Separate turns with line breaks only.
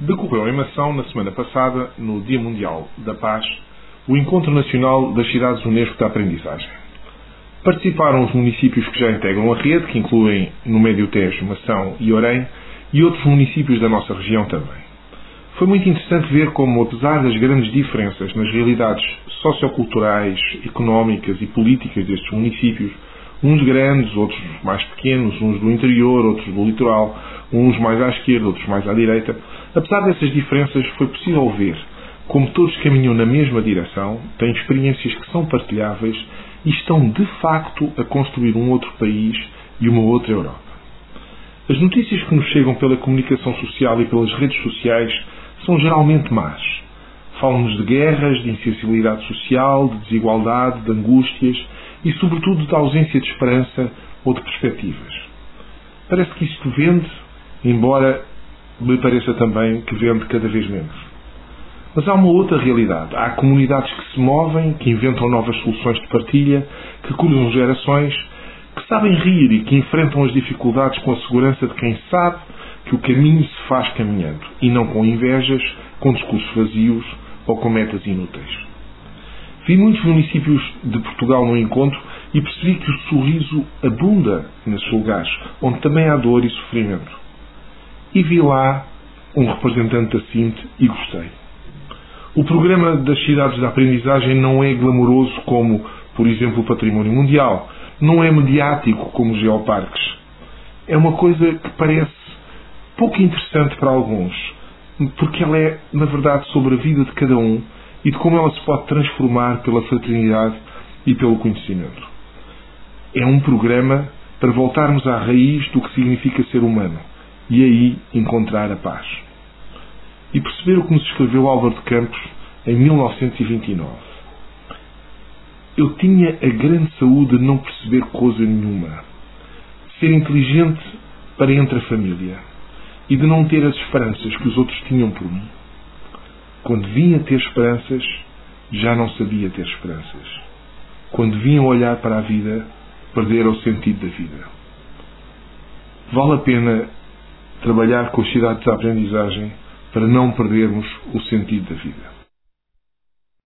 Decorreu em Mação, na semana passada, no Dia Mundial da Paz, o Encontro Nacional das Cidades Unesco da Aprendizagem. Participaram os municípios que já integram a rede, que incluem no Médio Tejo, Mação e Orém, e outros municípios da nossa região também. Foi muito interessante ver como, apesar das grandes diferenças nas realidades socioculturais, económicas e políticas destes municípios, uns grandes, outros mais pequenos, uns do interior, outros do litoral, uns mais à esquerda, outros mais à direita. Apesar dessas diferenças, foi possível ver como todos caminham na mesma direção, têm experiências que são partilháveis e estão de facto a construir um outro país e uma outra Europa. As notícias que nos chegam pela comunicação social e pelas redes sociais são geralmente más. Falam-nos de guerras, de insensibilidade social, de desigualdade, de angústias e, sobretudo, da ausência de esperança ou de perspectivas. Parece que isto vende, embora me pareça também que vende cada vez menos. Mas há uma outra realidade. Há comunidades que se movem, que inventam novas soluções de partilha, que cruzam gerações, que sabem rir e que enfrentam as dificuldades com a segurança de quem sabe que o caminho se faz caminhando e não com invejas, com discursos vazios ou com metas inúteis. Vi muitos municípios de Portugal no encontro e percebi que o sorriso abunda nesses lugares, onde também há dor e sofrimento. E vi lá um representante da CINT e gostei. O programa das cidades da aprendizagem não é glamouroso como, por exemplo, o património mundial. Não é mediático como os geoparques. É uma coisa que parece pouco interessante para alguns, porque ela é, na verdade, sobre a vida de cada um e de como ela se pode transformar pela fraternidade e pelo conhecimento. É um programa para voltarmos à raiz do que significa ser humano e aí encontrar a paz. E perceber o que nos escreveu Álvaro de Campos em 1929. Eu tinha a grande saúde de não perceber coisa nenhuma, ser inteligente para entre a família e de não ter as esperanças que os outros tinham por mim. Quando vinha ter esperanças, já não sabia ter esperanças. Quando vinham olhar para a vida, perdera o sentido da vida. Vale a pena trabalhar com as cidades de aprendizagem para não perdermos o sentido da vida.